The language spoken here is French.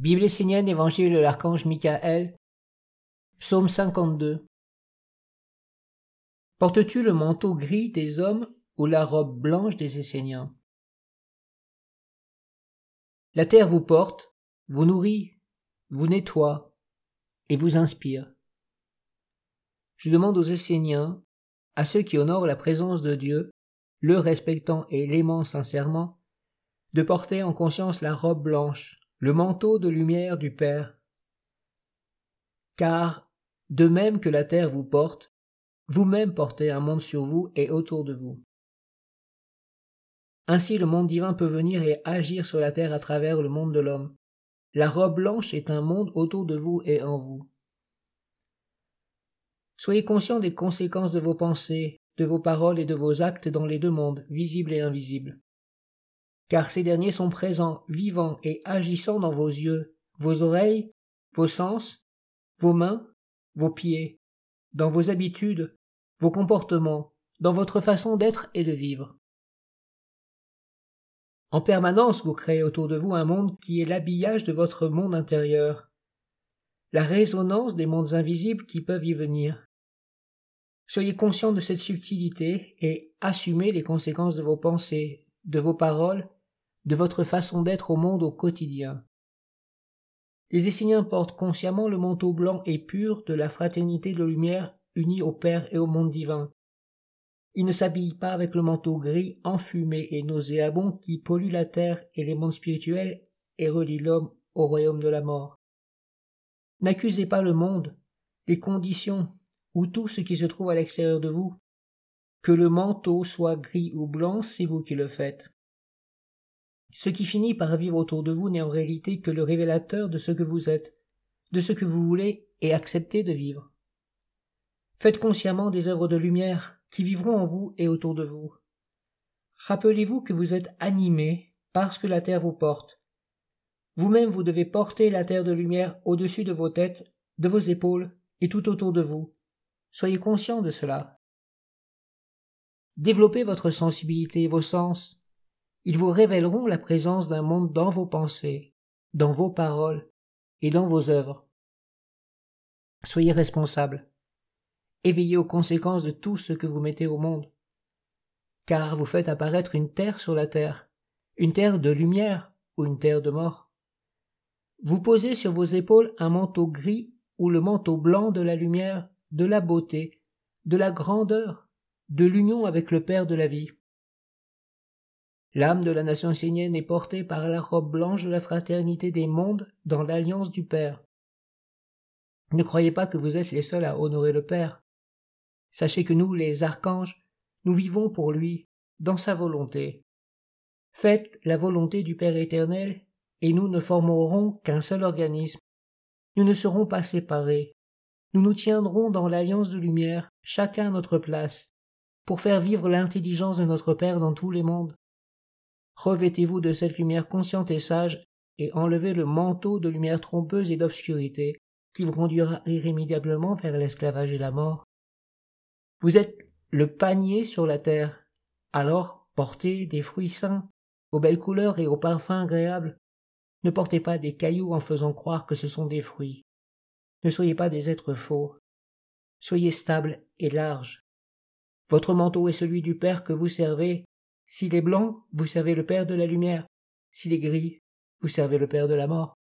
Bible essénienne, Évangile de l'archange Michael, Psaume 52. Portes-tu le manteau gris des hommes ou la robe blanche des Esséniens La terre vous porte, vous nourrit, vous nettoie et vous inspire. Je demande aux Esséniens, à ceux qui honorent la présence de Dieu, le respectant et l'aimant sincèrement, de porter en conscience la robe blanche, le manteau de lumière du Père. Car, de même que la terre vous porte, vous-même portez un monde sur vous et autour de vous. Ainsi le monde divin peut venir et agir sur la terre à travers le monde de l'homme. La robe blanche est un monde autour de vous et en vous. Soyez conscients des conséquences de vos pensées, de vos paroles et de vos actes dans les deux mondes, visibles et invisibles car ces derniers sont présents, vivants et agissants dans vos yeux, vos oreilles, vos sens, vos mains, vos pieds, dans vos habitudes, vos comportements, dans votre façon d'être et de vivre. En permanence, vous créez autour de vous un monde qui est l'habillage de votre monde intérieur, la résonance des mondes invisibles qui peuvent y venir. Soyez conscient de cette subtilité et assumez les conséquences de vos pensées, de vos paroles de votre façon d'être au monde au quotidien. Les Esséniens portent consciemment le manteau blanc et pur de la fraternité de lumière unie au Père et au monde divin. Ils ne s'habillent pas avec le manteau gris, enfumé et nauséabond qui pollue la terre et les mondes spirituels et relie l'homme au royaume de la mort. N'accusez pas le monde, les conditions ou tout ce qui se trouve à l'extérieur de vous. Que le manteau soit gris ou blanc, c'est vous qui le faites. Ce qui finit par vivre autour de vous n'est en réalité que le révélateur de ce que vous êtes, de ce que vous voulez et acceptez de vivre. Faites consciemment des œuvres de lumière qui vivront en vous et autour de vous. Rappelez-vous que vous êtes animé parce que la terre vous porte. Vous-même vous devez porter la terre de lumière au-dessus de vos têtes, de vos épaules et tout autour de vous. Soyez conscient de cela. Développez votre sensibilité et vos sens, ils vous révéleront la présence d'un monde dans vos pensées, dans vos paroles et dans vos œuvres. Soyez responsables. Éveillez aux conséquences de tout ce que vous mettez au monde. Car vous faites apparaître une terre sur la terre, une terre de lumière ou une terre de mort. Vous posez sur vos épaules un manteau gris ou le manteau blanc de la lumière, de la beauté, de la grandeur, de l'union avec le Père de la vie. L'âme de la nation essénienne est portée par la robe blanche de la fraternité des mondes dans l'alliance du Père. Ne croyez pas que vous êtes les seuls à honorer le Père. Sachez que nous, les archanges, nous vivons pour lui, dans sa volonté. Faites la volonté du Père éternel, et nous ne formerons qu'un seul organisme. Nous ne serons pas séparés. Nous nous tiendrons dans l'alliance de lumière, chacun à notre place, pour faire vivre l'intelligence de notre Père dans tous les mondes. Revêtez-vous de cette lumière consciente et sage, et enlevez le manteau de lumière trompeuse et d'obscurité qui vous conduira irrémédiablement vers l'esclavage et la mort. Vous êtes le panier sur la terre, alors portez des fruits sains, aux belles couleurs et aux parfums agréables. Ne portez pas des cailloux en faisant croire que ce sont des fruits. Ne soyez pas des êtres faux. Soyez stable et large. Votre manteau est celui du Père que vous servez, s'il est blanc, vous servez le Père de la lumière. S'il est gris, vous servez le Père de la mort.